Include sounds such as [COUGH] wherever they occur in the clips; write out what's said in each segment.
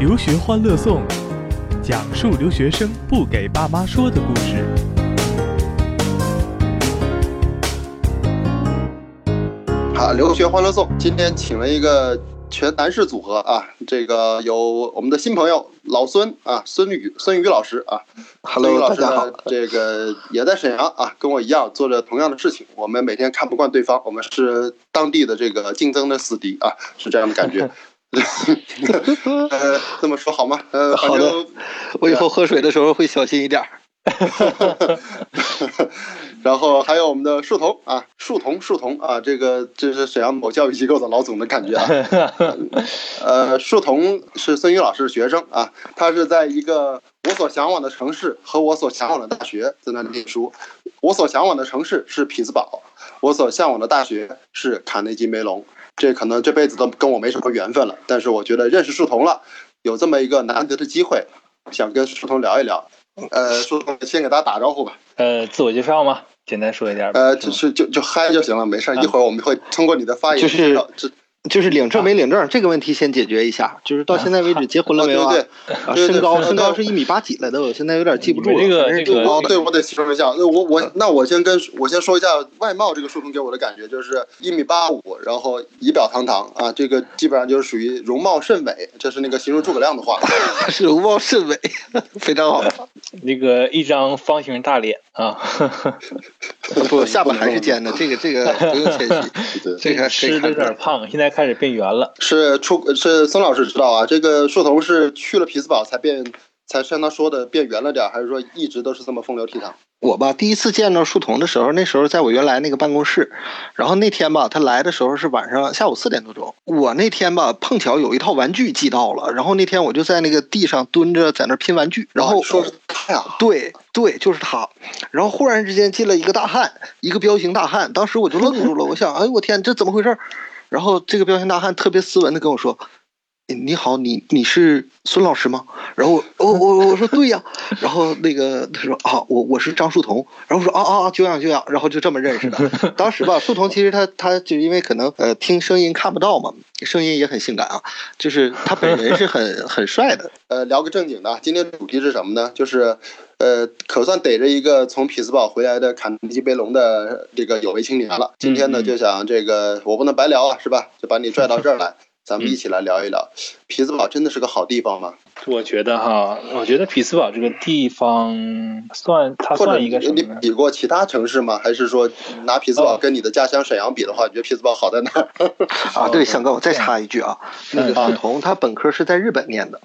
留学欢乐颂，讲述留学生不给爸妈说的故事。好，留学欢乐颂，今天请了一个全男士组合啊，这个有我们的新朋友老孙啊，孙宇孙宇老师啊 Hello，老师大家好，这个也在沈阳啊，跟我一样做着同样的事情。我们每天看不惯对方，我们是当地的这个竞争的死敌啊，是这样的感觉。[LAUGHS] [LAUGHS] 呃，这么说好吗？呃，好的我以后喝水的时候会小心一点儿。[LAUGHS] 然后还有我们的树童啊，树童树童啊，这个这是沈阳某教育机构的老总的感觉啊。呃，树童是孙宇老师的学生啊，他是在一个我所向往的城市和我所向往的大学在那里念书。我所向往的城市是匹兹堡，我所向往的大学是卡内基梅隆。这可能这辈子都跟我没什么缘分了，但是我觉得认识树童了，有这么一个难得的机会，想跟树童聊一聊。呃，树童先给大家打招呼吧。呃，自我介绍吗？简单说一点吧。呃，就是就就嗨就行了，没事儿。一会儿我们会通过你的发言就是就是领证没领证这个问题先解决一下。就是到现在为止结婚了没有啊？对啊，对对身高身高是一米八几来的，我现在有点记不住了。你们这个反正是这个挺高的。对，我得形容一下。那我我那我先跟我先说一下外貌，这个树童给我的感觉就是一米八五，然后仪表堂堂啊，这个基本上就是属于容貌甚伟，这是那个形容诸葛亮的话。是 [LAUGHS] 容貌甚伟，非常好。[LAUGHS] 那个一张方形大脸啊，不，下巴还是尖的，这个这个不用谦虚。[LAUGHS] 对，这个吃的有点胖，现在开始变圆了。是出是孙老师知道啊，这个树童是去了匹兹堡才变，才像他说的变圆了点儿，还是说一直都是这么风流倜傥？我吧，第一次见着树童的时候，那时候在我原来那个办公室，然后那天吧，他来的时候是晚上下午四点多钟。我那天吧，碰巧有一套玩具寄到了，然后那天我就在那个地上蹲着，在那儿拼玩具，然后啊说是他呀，对对，就是他。然后忽然之间进了一个大汉，一个彪形大汉，当时我就愣住了，我想，哎呦我天，这怎么回事儿？然后这个彪形大汉特别斯文的跟我说：“你好，你你是孙老师吗？”然后我我我我说对呀，然后那个他说啊，我我是张树桐，然后我说啊啊啊，久仰久仰，然后就这么认识的。当时吧，树桐其实他他就因为可能呃听声音看不到嘛，声音也很性感啊，就是他本人是很很帅的。呃，聊个正经的，今天主题是什么呢？就是，呃，可算逮着一个从匹兹堡回来的坎尼基贝隆的这个有为青年了。今天呢，就想这个我不能白聊啊，是吧？就把你拽到这儿来，[LAUGHS] 咱们一起来聊一聊。匹兹堡真的是个好地方吗？我觉得哈，我觉得匹兹堡这个地方算它或者一个什么你？比过其他城市吗？还是说拿匹兹堡跟你的家乡沈阳比的话，你觉得匹兹堡好在哪儿？[LAUGHS] 啊，对，向哥，我再插一句啊，那个嗯树童他本科是在日本念的，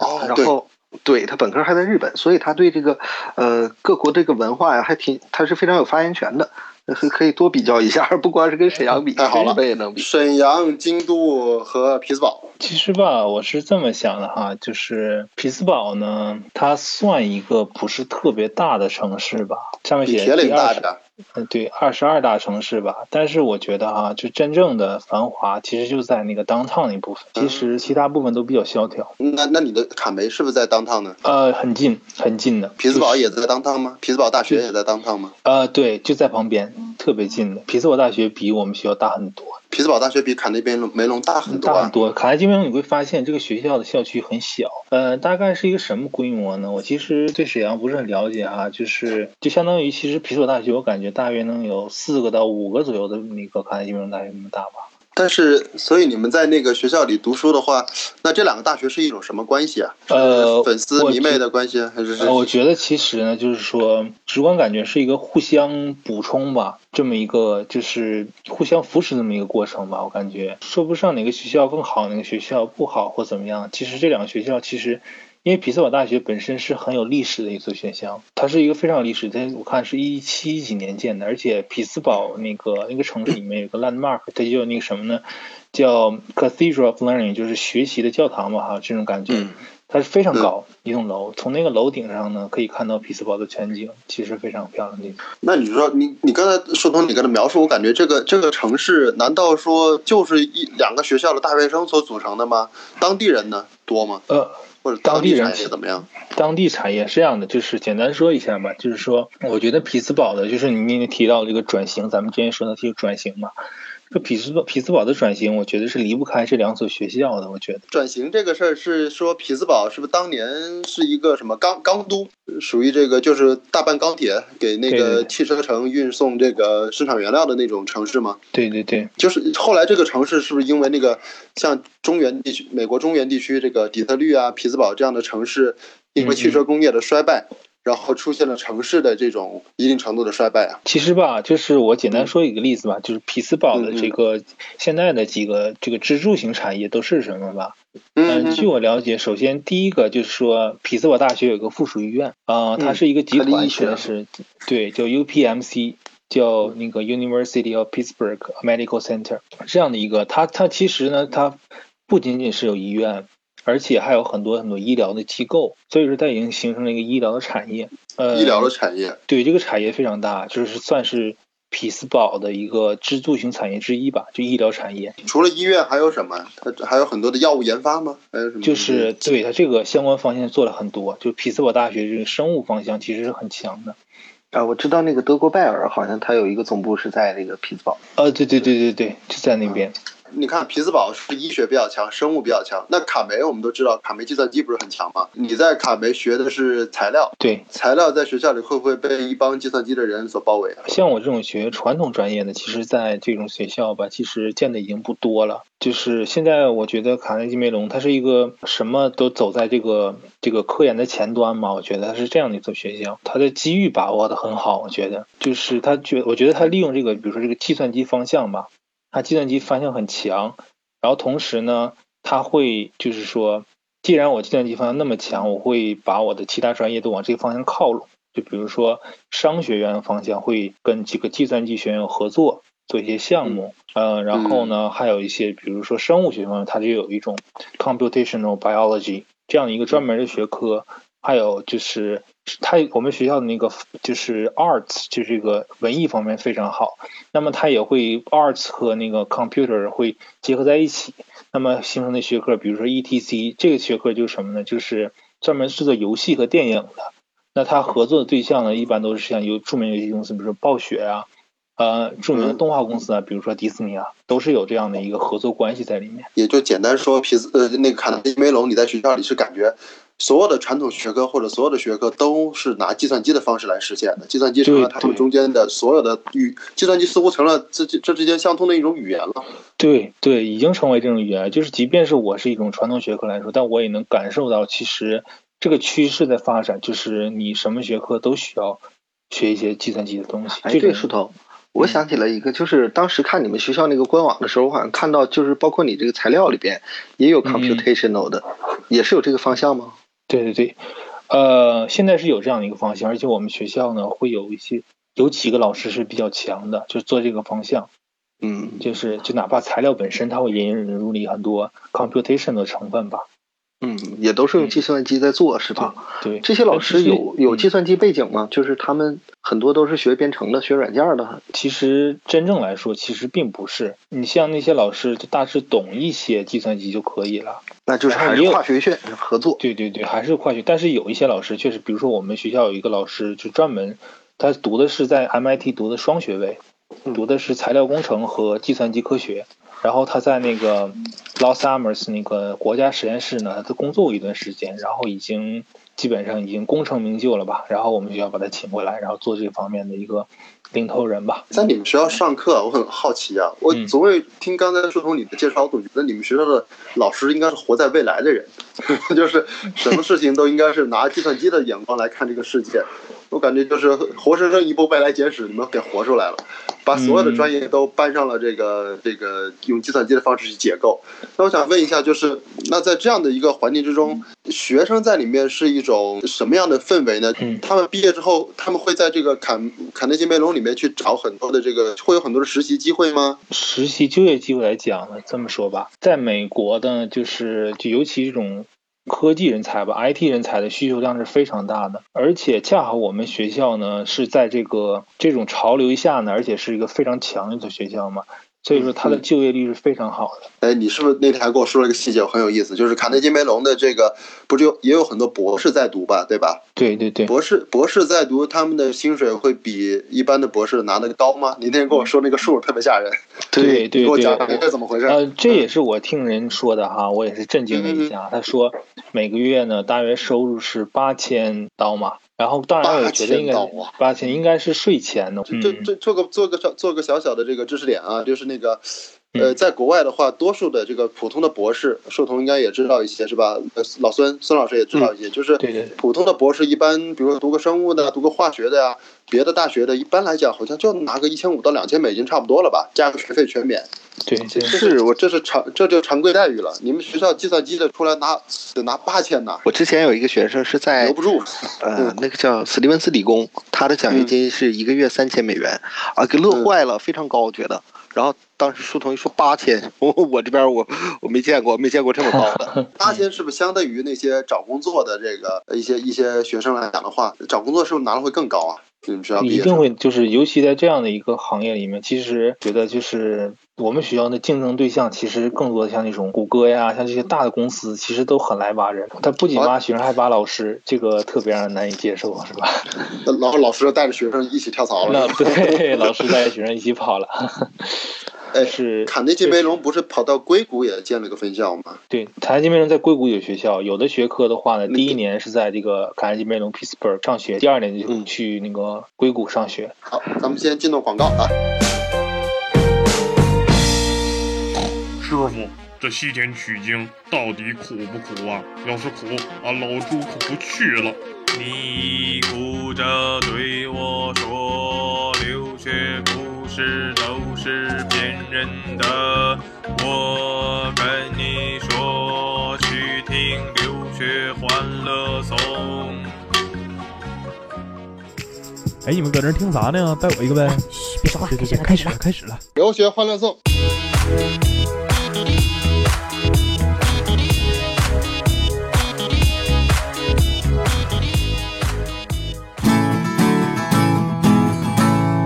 哦，对，然后对他本科还在日本，所以他对这个呃各国这个文化呀，还挺他是非常有发言权的，可 [LAUGHS] 可以多比较一下，不光是跟沈阳比，太好了跟日本也能比。沈阳、京都和匹兹堡，其实吧，我是这么想的哈，就是匹兹堡呢，它算一个不是特别大的城市吧，上面写比铁岭第二十，大点儿。嗯，对，二十二大城市吧。但是我觉得哈，就真正的繁华，其实就在那个 downtown 那部分，其实其他部分都比较萧条。那那你的卡梅是不是在当趟呢？呃，很近，很近的。匹兹堡就是也在当趟吗？匹兹堡大学也在当趟吗？呃，对，就在旁边，特别近的。匹兹堡大学比我们学校大很多，匹兹堡大学比卡内基梅隆大很多啊。大很多。卡内基梅隆你会发现这个学校的校区很小，呃，大概是一个什么规模呢？我其实对沈阳不是很了解哈，就是就相当于其实匹兹堡大学，我感觉大约能有四个到五个左右的那个卡内基梅隆大学那么大吧。但是，所以你们在那个学校里读书的话，那这两个大学是一种什么关系啊？呃粉丝迷妹的关系，还是我觉得其实呢，就是说，直观感觉是一个互相补充吧，这么一个就是互相扶持这么一个过程吧。我感觉说不上哪个学校更好，哪个学校不好或怎么样。其实这两个学校其实。因为匹兹堡大学本身是很有历史的一所学校，它是一个非常有历史，它我看是一七几年建的，而且匹兹堡那个那个城市里面有个 landmark，它就那个什么呢，叫 Cathedral of Learning，就是学习的教堂嘛，哈，这种感觉。嗯它是非常高一栋楼，从那个楼顶上呢可以看到匹兹堡的全景，其实非常漂亮的地方。那你说你你刚才说通你刚才描述，我感觉这个这个城市难道说就是一两个学校的大学生所组成的吗？当地人呢多吗？呃，或者当地人产业怎么样？当地产业是这样的，就是简单说一下嘛，就是说，我觉得匹兹堡的，就是你那提到这个转型，咱们之前说的这个转型嘛，这匹兹堡匹兹堡的转型，我觉得是离不开这两所学校的。我觉得转型这个事儿是说匹兹堡是不是当年是一个什么钢钢都，属于这个就是大半钢铁，给那个汽车城运送这个生产原料的那种城市吗？对对对，就是后来这个城市是不是因为那个像中原地区、美国中原地区这个底特律啊、匹兹堡这样的城市，因为汽车工业的衰败，然后出现了城市的这种一定程度的衰败啊？其实吧，就是我简单说一个例子吧，就是匹兹堡的这个现在的几个这个支柱型产业都是什么吧？嗯，据我了解，首先第一个就是说，匹兹堡大学有个附属医院啊、它嗯是一个集团，医学现在是对，叫 UPMC，叫那个 University of Pittsburgh Medical Center 这样的一个，它它其实呢，它不仅仅是有医院，而且还有很多很多医疗的机构，所以说它已经形成了一个医疗的产业。呃，医疗的产业，对这个产业非常大，就是算是匹兹堡的一个支柱型产业之一吧，就医疗产业。除了医院还有什么？它还有很多的药物研发吗？还有什么？就是对它这个相关方向做了很多，就匹兹堡大学这个生物方向其实是很强的。啊，我知道那个德国拜耳好像它有一个总部是在那个匹兹堡。呃，对对对对对，就在那边。你看匹兹堡是医学比较强，生物比较强。那卡梅我们都知道，卡梅计算机不是很强吗？你在卡梅学的是材料，对，材料在学校里会不会被一帮计算机的人所包围啊？像我这种学传统专业的，其实在这种学校吧，其实见的已经不多了。就是现在，我觉得卡内基梅隆它是一个什么都走在这个这个科研的前端嘛。我觉得它是这样的一所学校，它的机遇把握的很好。我觉得就是它觉，我觉得它利用这个，比如说这个计算机方向吧，它计算机方向很强，然后同时呢，它会就是说，既然我计算机方向那么强，我会把我的其他专业都往这个方向靠拢。就比如说商学院方向会跟几个计算机学院有合作，做一些项目，呃，然后呢，还有一些比如说生物学方面，它就有一种 computational biology 这样的一个专门的学科，还有就是它我们学校的那个就是 arts 就是这个文艺方面非常好，那么他也会 arts 和那个 computer 会结合在一起，那么形成的学科，比如说 ETC 这个学科就是什么呢？就是专门制作游戏和电影的。那他合作的对象呢，一般都是像有著名游戏公司，比如说暴雪啊，呃，著名的动画公司啊，比如说迪士尼啊，都是有这样的一个合作关系在里面。也就简单说，皮斯呃那个卡内基梅隆，你在学校里是感觉所有的传统学科或者所有的学科都是拿计算机的方式来实现的，计算机成了他们中间的所有的语，计算机似乎成了这这之间相通的一种语言了。对对，已经成为这种语言，就是即便是我是一种传统学科来说，但我也能感受到，其实这个趋势在发展，就是你什么学科都需要学一些计算机的东西。哎，对，树头，我想起了一个，就是当时看你们学校那个官网的时候，我好像看到，就是包括你这个材料里边也有嗯 computational 的，也是有这个方向吗？对对对，呃，现在是有这样的一个方向，而且我们学校呢会有一些有几个老师是比较强的，就是做这个方向，嗯，就是就哪怕材料本身它会引引入你很多 computation 的成分吧。嗯，也都是用计算机在做，是吧？对，这些老师有有计嗯算机背景吗？就是他们很多都是学编程的，学软件的。其实真正来说，其实并不是。你像那些老师，就大致懂一些计算机就可以了。那就是还是跨学院合作。对对对，还是跨学。但是有一些老师确实，比如说我们学校有一个老师，就专门他读的是在 MIT 读的双学位，读的是材料工程和计算机科学。然后他在那个 Los Alamos 那个国家实验室呢，他工作过一段时间，然后已经基本上已经功成名就了吧。然后我们就要把他请过来，然后做这方面的一个领头人吧。在你们学校上课，我很好奇啊，我嗯总会听刚才树童你的介绍，我总觉得你们学校的老师应该是活在未来的人，[LAUGHS] 就是什么事情都应该是拿计算机的眼光来看这个世界。我感觉就是活生生一部未来简史，你们给活出来了，把所有的专业都搬上了这个这个用计算机的方式去解构。那我想问一下，就是那在这样的一个环境之中，学生在里面是一种什么样的氛围呢？嗯他们毕业之后，他们会在这个坎坎内基梅隆里面去找很多的这个，会有很多的实习机会吗？实习就业机会来讲呢，这么说吧，在美国呢，就是就尤其这种科技人才吧，IT 人才的需求量是非常大的，而且恰好我们学校呢是在这个这种潮流下呢，而且是一个非常强的学校嘛，所以说它的就业率是非常好的。哎，你是不是那天还跟我说了一个细节，很有意思，就是卡内基梅隆的这个不就也有很多博士在读吧，对吧？对对对，博士博士在读，他们的薪水会比一般的博士拿的高吗？你那天跟我说那个数特别吓人，对对对给我讲讲这怎么回事？呃，这也是我听人说的哈，我也是震惊了一下。他说每个月呢，大约收入是八千刀嘛，然后当然我觉得应该8000刀啊八千应该是税前的，这嗯，这做个做个小做个小小的这个知识点啊，就是那个。呃，嗯在国外的话，多数的这个普通的博士，硕童应该也知道一些，是吧？呃，老孙孙老师也知道一些，就是普通的博士，一般比如说读个生物的，读个化学的呀，别的大学的，一般来讲好像就拿个一千五到两千美金差不多了吧，加个学费全免。对对这是我这是常这就常规待遇了。你们学校计算机的出来拿得拿八千呢，我之前有一个学生是在留不住。呃，那个叫史蒂文斯理工，他的奖学金是一个月三千美元，啊，给乐坏了，非常高，我觉得。然后当时书童一说八千，[LAUGHS] 我我这边我我没见过，没见过这么高的。[LAUGHS] 八千是不是相对于那些找工作的这个一些一些学生来讲的话，找工作是不是拿的会更高啊？你一定会，就是尤其在这样的一个行业里面，其实觉得就是我们学校的竞争对象，其实更多的像那种谷歌呀，像这些大的公司，其实都很来挖人。他不仅挖学生，还挖老师，这个特别让人难以接受，是吧？[LAUGHS] 然后老师带着学生一起跳槽那了。对，老师带着学生一起跑了。哎，是卡内基梅隆不是跑到硅谷也建了个分校吗？对，卡内基梅隆在硅谷有学校，有的学科的话呢，第一年是在这个卡内基梅隆 Pittsburgh 上学，第二年就嗯去那个硅谷上学。好，咱们先进入广告啊。师傅，这西天取经到底苦不苦啊？要是苦，俺老朱可不去了。你哭着对我说：“留学不是人的。”我跟你说，去听留学欢乐颂。哎，你们搁那听啥呢？带我一个呗！嘘，别说话，对对对，开始了，开始了。留学欢乐颂。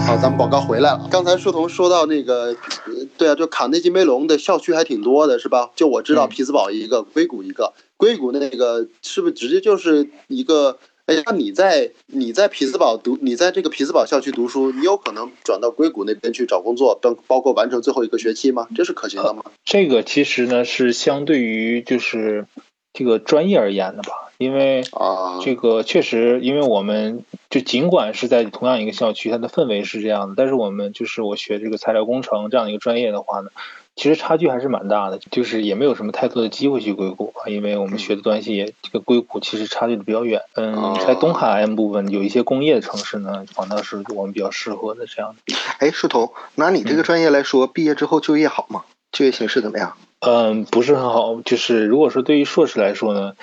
好，咱们广告回来了。刚才书童说到那个，呃对啊，就卡内基梅隆的校区还挺多的，是吧？就我知道嗯匹兹堡一个，硅谷一个。硅谷那个是不是直接就是一个？哎，那你在你在匹兹堡读，你在这个匹兹堡校区读书，你有可能转到硅谷那边去找工作，等包括完成最后一个学期吗？这是可行的吗？这个其实呢是相对于就是这个专业而言的吧，因为啊，这个确实，因为我们就尽管是在同样一个校区，它的氛围是这样的，但是我们就是我学这个材料工程这样的一个专业的话呢，其实差距还是蛮大的，就是也没有什么太多的机会去硅谷啊，因为我们学的东西也这个硅谷其实差距的比较远。嗯哦，在东海岸部分有一些工业的城市呢，反倒是我们比较适合的这样的。哎，树头，拿你这个专业来说，毕业之后就业好吗？就业形势怎么样？嗯，不是很好。就是如果说对于硕士来说呢，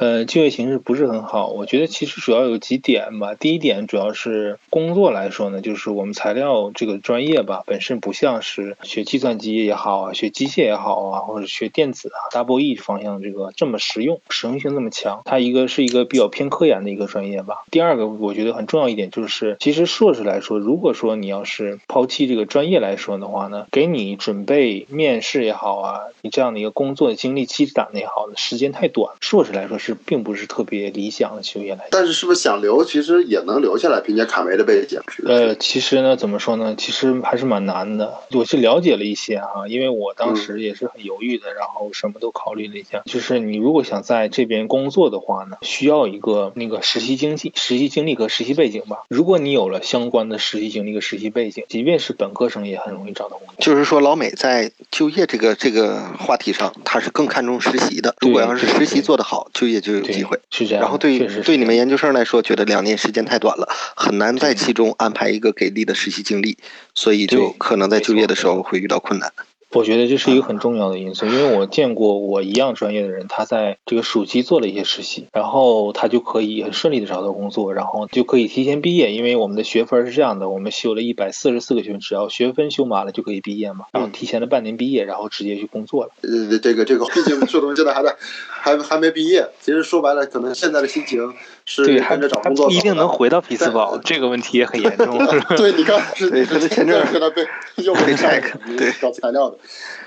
呃，就业形势不是很好。我觉得其实主要有几点吧。第一点主要是工作来说呢，就是我们材料这个专业吧，本身不像是学计算机也好啊，学机械也好啊，或者学电子啊、double E 方向这个这么实用，实用性这么强。它一个是一个比较偏科研的一个专业吧。第二个，我觉得很重要一点就是，其实硕士来说，如果说你要是抛弃这个专业来说的话呢，给你准备面试也好啊，你这样的一个工作的经历积攒的也好，时间太短，硕士来说是是并不是特别理想的就业来。但是是不是想留，其实也能留下来，凭借卡梅的背景？呃，其实呢，怎么说呢？其实还是蛮难的。我是了解了一些哈、因为我当时也是很犹豫的，然后什么都考虑了一下。就是你如果想在这边工作的话呢，需要一个那个实习经济、实习经历和实习背景吧。如果你有了相关的实习经历和实习背景，即便是本科生也很容易找到工作。就是说，老美在就业这个这个话题上，他是更看重实习的。如果要是实习做得好，就业就有机会。是这样。然后对对你们研究生来说，觉得两年时间太短了，很难在其中安排一个给力的实习经历，所以就可能在就业的时候会遇到困难。我觉得这是一个很重要的因素，因为我见过我一样专业的人，他在这个暑期做了一些实习，然后他就可以很顺利的找到工作，然后就可以提前毕业。因为我们的学分是这样的，我们修了一百四十四个学分，只要学分修满了就可以毕业嘛，然后提前了半年毕业，然后直接去工作了。呃，这个这个，毕竟这东西现在还在，还还没毕业。其实说白了，可能现在的心情是对，还跟着找工作不一定能回到匹兹堡，这个问题也很严重。[LAUGHS] 对，你看，[LAUGHS] 是对他的签证可能被又被被 check，对找材料的。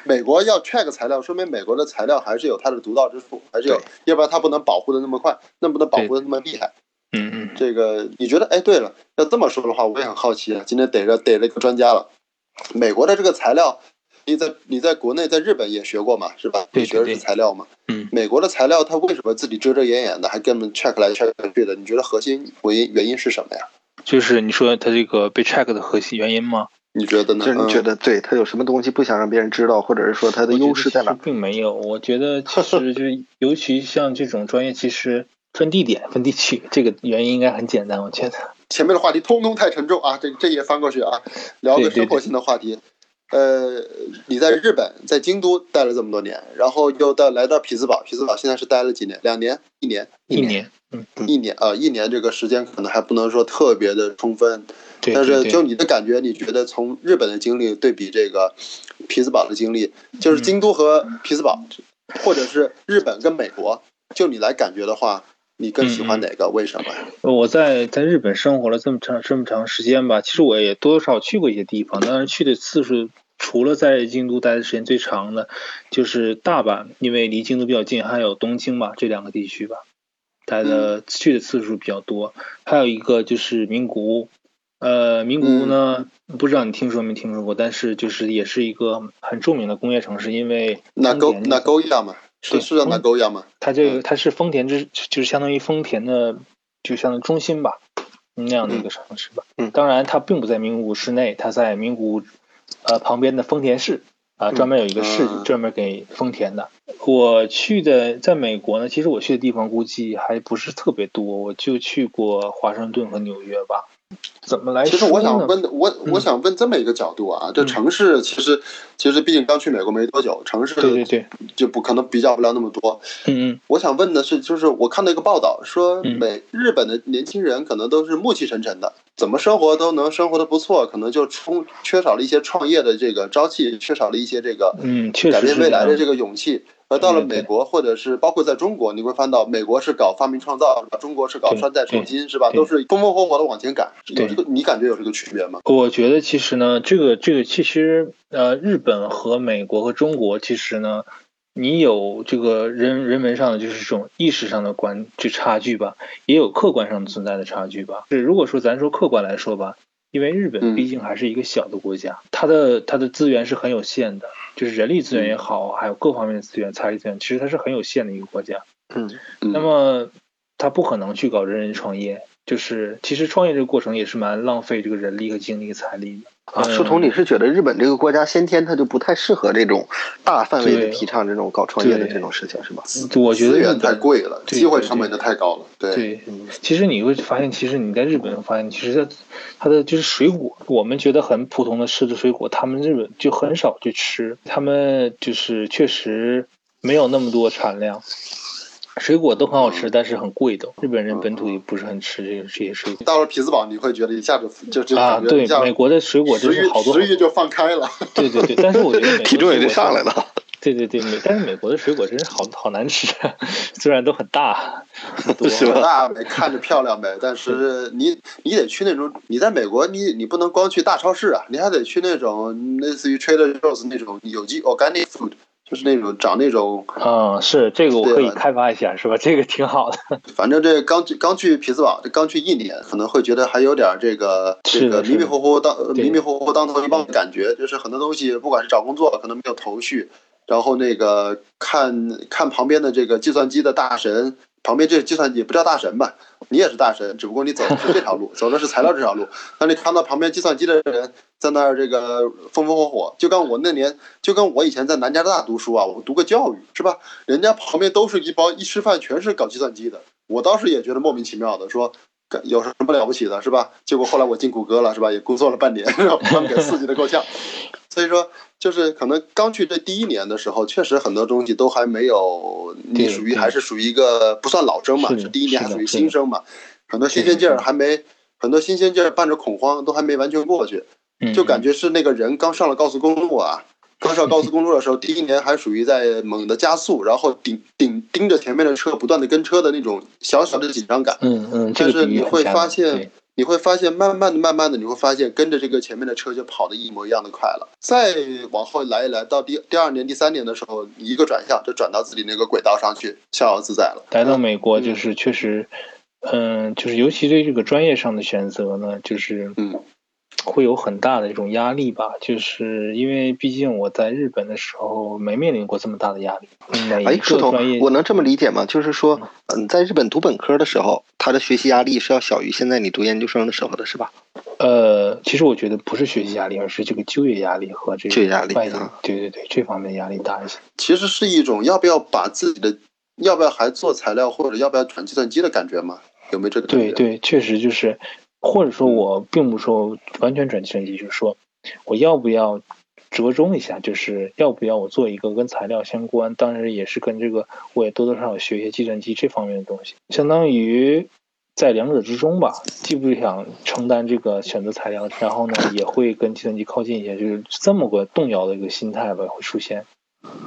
美国要 check 材料，说明美国的材料还是有它的独到之处，还是有，要不然它不能保护的那么快，那不能保护的那么厉害。嗯嗯，这个你觉得？哎，对了，要这么说的话，我也很好奇啊。今天逮着逮了一个专家了，美国的这个材料，你在你在国内在日本也学过嘛，是吧？学的是材料嘛？嗯美国的材料它为什么自己遮遮掩掩的，还跟我们 check 来 check 去的？你觉得核心原因原因是什么呀？就是你说它这个被 check 的核心原因吗？你觉得呢？就是你觉嗯得对他有什么东西不想让别人知道，或者是说他的我觉得优势在哪其实？并没有，我觉得其实就 [LAUGHS] 是，尤其像这种专业，其实分地点、分地区，这个原因应该很简单。我觉得，前面的话题通通太沉重啊，这这也翻过去啊，聊个对对生活性的话题。呃，你在日本，在京都待了这么多年，然后又到来到匹兹堡，匹兹堡现在是待了几年？两年？一年？一年，嗯，一年啊、一年这个时间可能还不能说特别的充分，对但是就你的感觉，你觉得从日本的经历对比这个匹兹堡的经历，就是京都和匹兹堡，或者是日本跟美国，就你来感觉的话，你更喜欢哪个？为什么呀？我在在日本生活了这么长这么长时间吧，其实我也多多少少去过一些地方，当然去的次数除了在京都待的时间最长的，就是大阪，因为离京都比较近，还有东京吧，这两个地区吧，待的去的次数比较多。还有一个就是名古屋，呃，名古屋呢，不知道你听说没听说过，但是就是也是一个很著名的工业城市，因为那勾丰田那勾亚嘛，是对是叫那沟亚嘛？它这个它是丰田之，就是相当于丰田的，就相当于中心吧，那样的一个城市吧。嗯当然它并不在名古屋市内，它在名古屋呃旁边的丰田市啊、专门有一个市、嗯专门给丰田的。我去的在美国呢，其实我去的地方估计还不是特别多，我就去过华盛顿和纽约吧。怎么来其实？我想问，我嗯我想问这么一个角度啊，这嗯城市其实其实毕竟刚去美国没多久，城市对对对，就不可能比较不了那么多。嗯嗯，我想问的是，就是我看到一个报道说，嗯美日本的年轻人可能都是暮气沉沉的，怎么生活都能生活的不错，可能就充缺少了一些创业的这个朝气，缺少了一些这个嗯，确改变未来的这个勇气。而到了对对美国，或者是包括在中国，你会翻到美国是搞发明创造，是吧？中国是搞穿戴创新，是吧？都是风风火火的往前赶。有对这个，你感觉有这个区别吗？我觉得其实呢，这个这个其实呃，日本和美国和中国其实呢，你有这个人人文上的就是这种意识上的关这差距吧，也有客观上存在的差距吧。是如果说咱说客观来说吧，因为日嗯本毕竟还是一个小的国家，它的它的资源是很有限的，就是人力资源也好，还有各方面的资源、财力资源，其实它是很有限的一个国家。嗯嗯那么它不可能去搞人人创业，就是其实创业这个过程也是蛮浪费这个人力和精力和财力的。啊，嗯书童，你是觉得日本这个国家先天它就不太适合这种大范围的提倡这种搞创业的这种事情，是吧？我觉得日资源太贵了，对机会成本就太高了。对，对，其实你会发现，其实你在日本发现，其实它它的就是水果，我们觉得很普通的吃的水果，他们日本就很少去吃，他们就是确实没有那么多产量。水果都很好吃，但是很贵的。日本人本土也不是很吃这个这些水果到了匹兹堡，你会觉得一下子就就啊。对感觉一下，美国的水果真食欲是好多。食欲就放开了。对对对，但是我觉得 [LAUGHS] 体重也就上来了。对对对，美但是美国的水果真是好好难吃，[LAUGHS] 虽然都很大，很大美看着漂亮呗，[LAUGHS] 但是你你得去那种，你在美国你你不能光去大超市啊，你还得去那种类似于 Trader Joe's 那种有机 organic food，就是那种找那种，嗯，是这个我可以对开发一下，是吧？这个挺好的。[LAUGHS] 反正这刚去刚去匹兹堡，这刚去一年，可能会觉得还有点这个这个迷迷糊糊当迷迷糊糊当头一棒的感觉，就是很多东西不管是找工作可能没有头绪，然后那个看看旁边的这个计算机的大神，旁边这计算机不叫大神吧，你也是大神，只不过你走的是这条路，[LAUGHS] 走的是材料这条路。当你看到旁边计算机的人在那儿这个风风火火，就跟我那年，就跟我以前在南加大读书啊，我读个教育是吧？人家旁边都是一帮一吃饭全是搞计算机的，我当时也觉得莫名其妙的，说干有什么了不起的是吧？结果后来我进谷歌了是吧？也工作了半年，然后他们给刺激的够呛。所以说，就是可能刚去这第一年的时候，确实很多东西都还没有，你属于还是属于一个不算老生嘛，是第一年还属于新生嘛，很多新鲜劲儿还没，很多新鲜劲儿伴着恐慌都还没完全过去，嗯就感觉是那个人刚上了高速公路啊。刚上高速公路的时候，第一年还属于在猛的加速，然后顶顶盯着前面的车，不断的跟车的那种小小的紧张感。嗯嗯，这但个比喻是你会发现，你会发现，慢慢的、慢慢的，你会发现跟着这个前面的车就跑的一模一样的快了。再往后来一来，到第第二年、第三年的时候，你一个转向就转到自己那个轨道上去，逍遥自在了。来到美国就是确实，嗯，就是尤其对这个专业上的选择呢，就是嗯会有很大的一种压力吧，就是因为毕竟我在日本的时候没面临过这么大的压力，每哎，一树头我能这么理解吗？就是说，嗯，在日本读本科的时候，他的学习压力是要小于现在你读研究生的时候的，是吧？呃，其实我觉得不是学习压力，而是这个就业压力和这个就业压力对对对，这方面压力大一些。其实是一种要不要把自己的要不要还做材料或者要不要转计算机的感觉吗？有没有这个？对对，确实就是，或者说我并不说完全转计算机，就是说我要不要折中一下，就是要不要我做一个跟材料相关，当然也是跟这个我也多多少少学一些计算机这方面的东西，相当于在两者之中吧，既不想承担这个选择材料，然后呢也会跟计算机靠近一些，就是这么个动摇的一个心态吧会出现。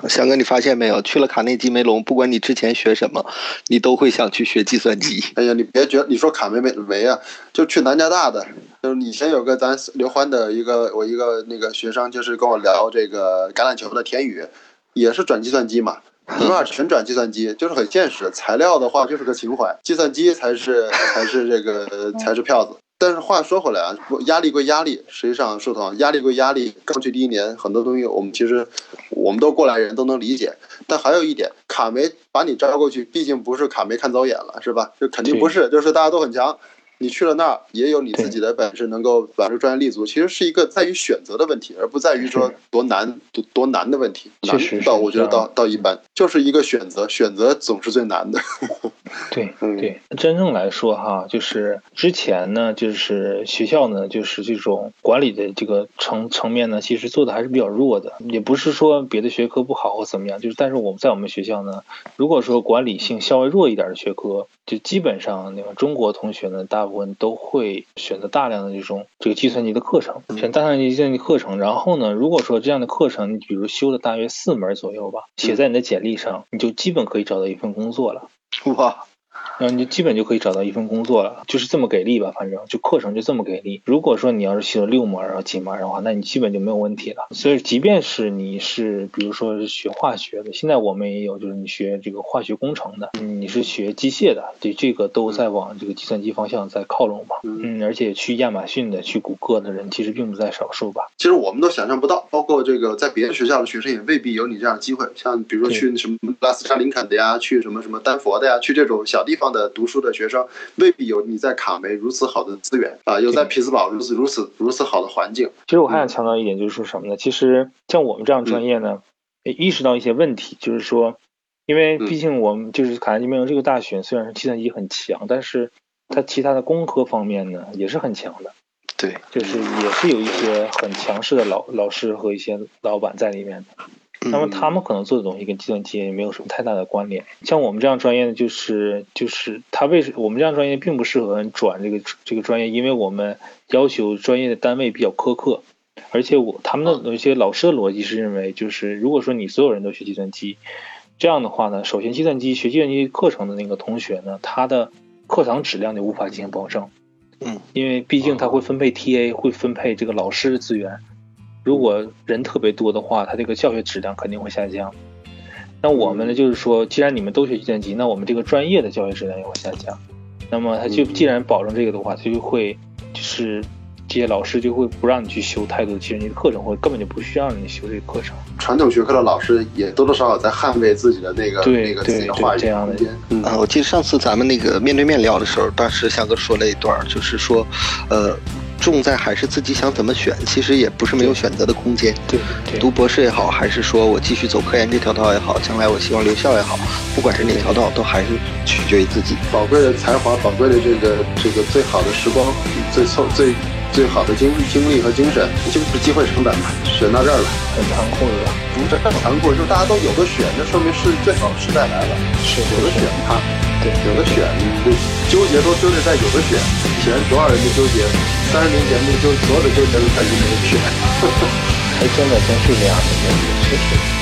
翔哥，你发现没有？去了卡内基梅隆，不管你之前学什么，你都会想去学计算机。哎呀，你别觉得你说卡梅梅梅啊，就去南加大的，就是以前有个咱刘欢的一个我一个那个学生，就是跟我聊这个橄榄球的田宇，也是转计算机嘛。[LAUGHS] 你们俩全转计算机，就是很现实。材料的话就是个情怀，计算机才是才是这个 [LAUGHS] 才是票子。但是话说回来啊，压力归压力，实际上树头压力归压力。刚去第一年，很多东西我们其实我们都过来人都能理解。但还有一点，卡梅把你招过去，毕竟不是卡梅看走眼了，是吧？就肯定不是，就是大家都很强。你去了那儿，也有你自己的本事，能够把这专业立足。其实是一个在于选择的问题，而不在于说多难多多难的问题。确实到我觉得到到一般，就是一个选择，选择总是最难的。对嗯对，真正来说哈，就是之前呢，就是学校呢，就是这种管理的这个层层面呢，其实做的还是比较弱的。也不是说别的学科不好或怎么样，就是但是我们在我们学校呢，如果说管理性稍微弱一点的学科，就基本上那个中国同学呢，大部分都会选择大量的这种这个计算机的课程，选大量的计算机课程。然后呢，如果说这样的课程，你比如修了大约四门左右吧，写在你的简历上，你就基本可以找到一份工作了。哇，然后你就基本就可以找到一份工作了，就是这么给力吧，反正就课程就这么给力。如果说你要是学了六门然后几门儿的话，那你基本就没有问题了。所以，即便是你是比如说是学化学的，现在我们也有就是你学这个化学工程的，嗯你是学机械的，对这个都在往这个计算机方向在靠拢嘛。嗯，而且去亚马逊的、去谷歌的人其实并不在少数吧。其实我们都想象不到，包括这个在别的学校的学生也未必有你这样的机会。像比如说去什么拉斯加林肯的呀，去什么什么丹佛的呀，去这种小地方的读书的学生，未必有你在卡梅如此好的资源啊，有在匹兹堡如此如此如此好的环境。其实我还想强调一点，就是说什么呢？其实像我们这样专业呢，也意识到一些问题，就是说，因为毕竟我们就是卡耐基梅隆这个大学，虽然是计算机很强，但是它其他的工科方面呢也是很强的，对，就是也是有一些很强势的老老师和一些老板在里面的。那么他们可能做的东西跟计算机也没有什么太大的关联。像我们这样专业的，就是就是他为什我们这样专业并不适合转这个这个专业，因为我们要求专业的单位比较苛刻，而且我他们的有一些老师的逻辑是认为，就是如果说你所有人都学计算机，这样的话呢，首先计算机学计算机课程的那个同学呢，他的课堂质量就无法进行保证。嗯，因为毕竟他会分配 TA，会分配这个老师的资源。如果人特别多的话，他这个教学质量肯定会下降。那我们呢，就是说，既然你们都学计算机，那我们这个专业的教学质量也会下降。那么他就既然保证这个的话，他就会就是这些老师就会不让你去修太多的计算机的课程，或者根本就不需要你修这个课程。传统学科的老师也多多少少在捍卫自己的那个对那个自己的对话语这样的空间。嗯啊，我记得上次咱们那个面对面聊的时候，当时翔哥说了一段，就是说，呃，重在还是自己想怎么选，其实也不是没有选择的空间。对对读博士也好，还是说我继续走科研这条道也好，将来我希望留校也好，不管是哪条道，都还是取决于自己。宝贵的才华，宝贵的这个这个最好的时光，最凑最最好的精精力和精神，就是机会成本嘛。选到这儿了，很残酷的吧？不是很残酷，就是大家都有的选，那说明是最好的时代来了。是有的选它，对有的选，纠结都纠结在有的选。以前多少人就纠结，三十年前的纠所有的纠结都在于没有选。[LAUGHS] 还真的真是这样的，确实。